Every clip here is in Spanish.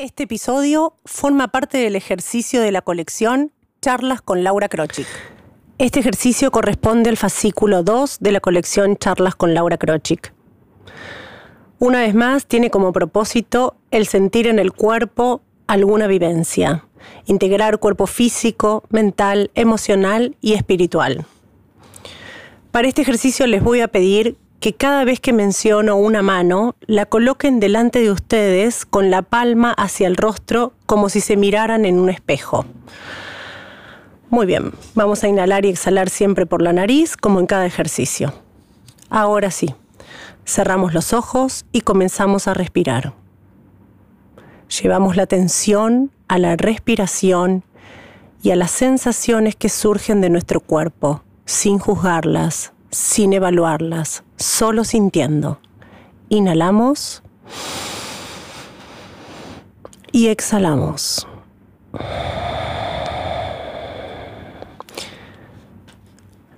Este episodio forma parte del ejercicio de la colección Charlas con Laura Krochik. Este ejercicio corresponde al fascículo 2 de la colección Charlas con Laura Krochik. Una vez más, tiene como propósito el sentir en el cuerpo alguna vivencia, integrar cuerpo físico, mental, emocional y espiritual. Para este ejercicio les voy a pedir que cada vez que menciono una mano, la coloquen delante de ustedes con la palma hacia el rostro como si se miraran en un espejo. Muy bien, vamos a inhalar y exhalar siempre por la nariz como en cada ejercicio. Ahora sí, cerramos los ojos y comenzamos a respirar. Llevamos la atención a la respiración y a las sensaciones que surgen de nuestro cuerpo, sin juzgarlas, sin evaluarlas, solo sintiendo. Inhalamos y exhalamos.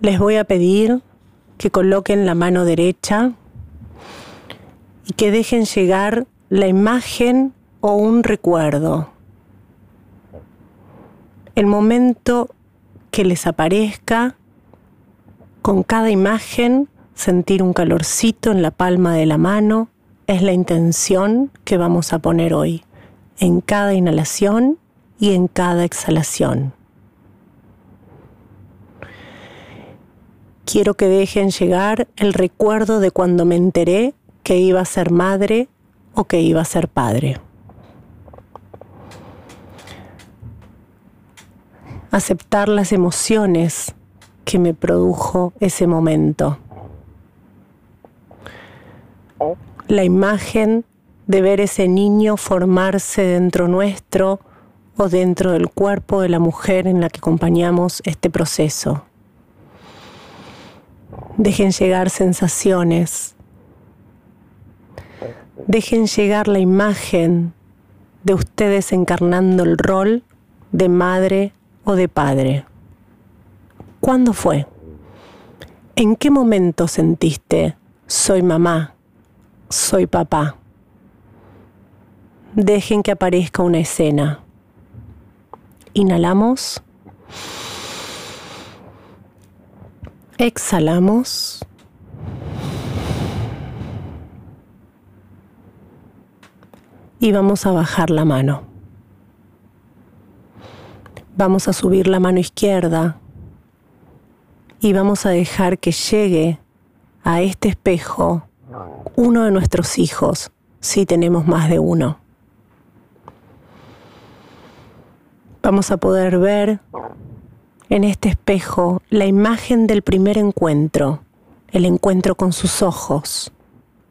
Les voy a pedir que coloquen la mano derecha y que dejen llegar la imagen o un recuerdo. El momento que les aparezca, con cada imagen, sentir un calorcito en la palma de la mano es la intención que vamos a poner hoy, en cada inhalación y en cada exhalación. Quiero que dejen llegar el recuerdo de cuando me enteré que iba a ser madre o que iba a ser padre. Aceptar las emociones que me produjo ese momento. La imagen de ver ese niño formarse dentro nuestro o dentro del cuerpo de la mujer en la que acompañamos este proceso. Dejen llegar sensaciones. Dejen llegar la imagen de ustedes encarnando el rol de madre o de padre. ¿Cuándo fue? ¿En qué momento sentiste soy mamá, soy papá? Dejen que aparezca una escena. Inhalamos. Exhalamos. Y vamos a bajar la mano. Vamos a subir la mano izquierda y vamos a dejar que llegue a este espejo uno de nuestros hijos, si tenemos más de uno. Vamos a poder ver en este espejo la imagen del primer encuentro, el encuentro con sus ojos,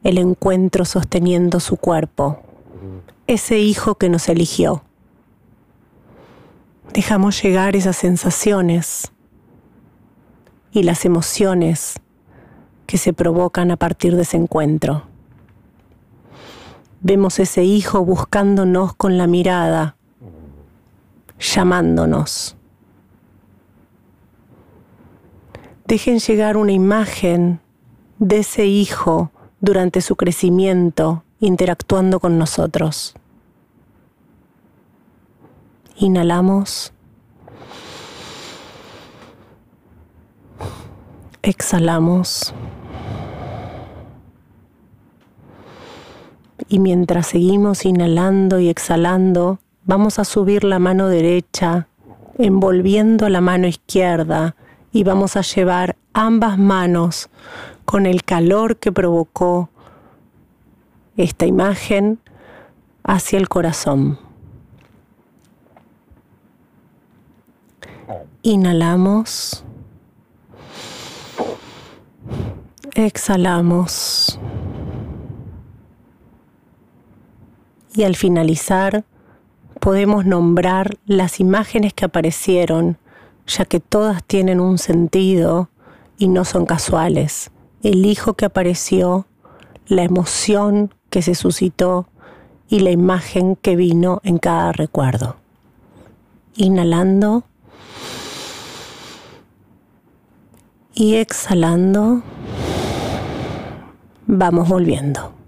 el encuentro sosteniendo su cuerpo, ese hijo que nos eligió. Dejamos llegar esas sensaciones y las emociones que se provocan a partir de ese encuentro. Vemos ese hijo buscándonos con la mirada, llamándonos. Dejen llegar una imagen de ese hijo durante su crecimiento interactuando con nosotros. Inhalamos. Exhalamos. Y mientras seguimos inhalando y exhalando, vamos a subir la mano derecha, envolviendo la mano izquierda y vamos a llevar ambas manos con el calor que provocó esta imagen hacia el corazón. Inhalamos. Exhalamos. Y al finalizar, podemos nombrar las imágenes que aparecieron, ya que todas tienen un sentido y no son casuales. El hijo que apareció, la emoción que se suscitó y la imagen que vino en cada recuerdo. Inhalando y exhalando vamos volviendo.